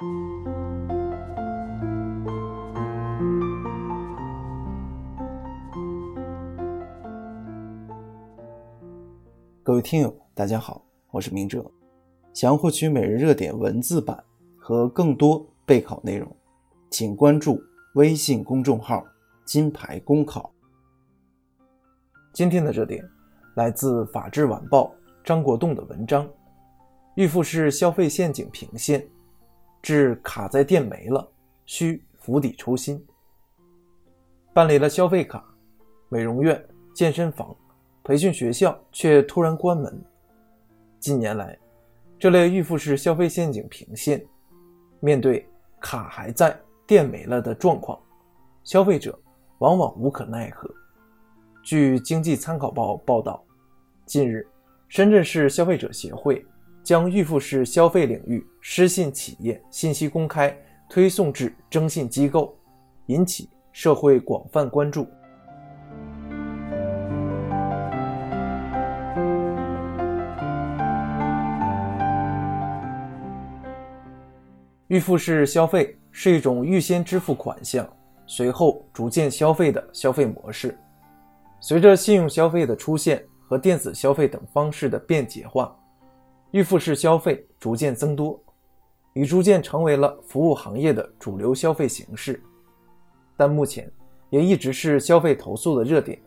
各位听友，大家好，我是明哲。想要获取每日热点文字版和更多备考内容，请关注微信公众号“金牌公考”。今天的热点来自《法制晚报》张国栋的文章：“预付式消费陷阱频现，致卡在店没了，需釜底抽薪。”办理了消费卡，美容院、健身房。培训学校却突然关门。近年来，这类预付式消费陷阱频现。面对卡还在、店没了的状况，消费者往往无可奈何。据《经济参考报》报道，近日，深圳市消费者协会将预付式消费领域失信企业信息公开推送至征信机构，引起社会广泛关注。预付式消费是一种预先支付款项，随后逐渐消费的消费模式。随着信用消费的出现和电子消费等方式的便捷化，预付式消费逐渐增多，已逐渐成为了服务行业的主流消费形式。但目前也一直是消费投诉的热点。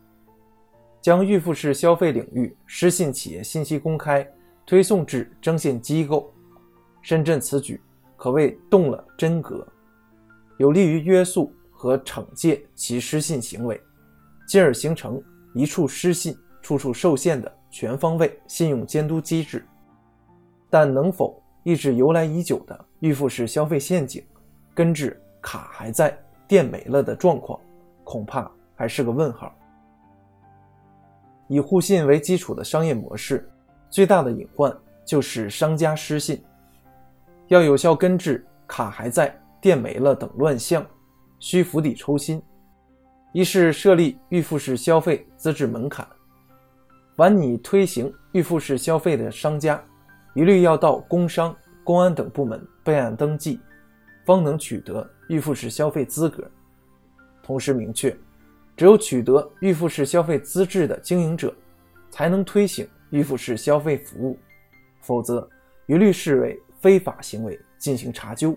将预付式消费领域失信企业信息公开推送至征信机构，深圳此举。可谓动了真格，有利于约束和惩戒其失信行为，进而形成一处失信，处处受限的全方位信用监督机制。但能否抑制由来已久的预付式消费陷阱，根治卡还在、店没了的状况，恐怕还是个问号。以互信为基础的商业模式，最大的隐患就是商家失信。要有效根治卡还在、店没了等乱象，需釜底抽薪。一是设立预付式消费资质门槛，凡你推行预付式消费的商家，一律要到工商、公安等部门备案登记，方能取得预付式消费资格。同时明确，只有取得预付式消费资质的经营者，才能推行预付式消费服务，否则一律视为。非法行为进行查究。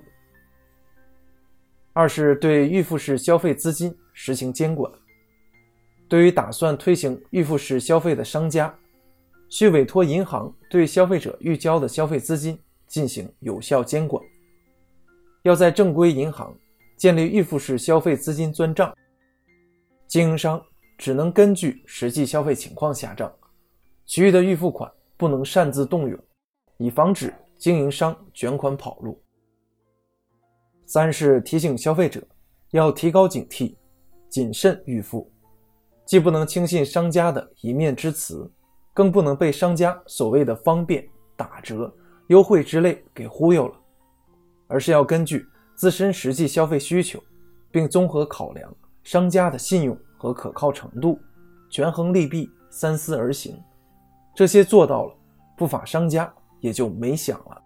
二是对预付式消费资金实行监管。对于打算推行预付式消费的商家，需委托银行对消费者预交的消费资金进行有效监管。要在正规银行建立预付式消费资金专账，经营商只能根据实际消费情况下账，其余的预付款不能擅自动用，以防止。经营商卷款跑路。三是提醒消费者要提高警惕，谨慎预付，既不能轻信商家的一面之词，更不能被商家所谓的方便、打折、优惠之类给忽悠了，而是要根据自身实际消费需求，并综合考量商家的信用和可靠程度，权衡利弊，三思而行。这些做到了，不法商家。也就没想了。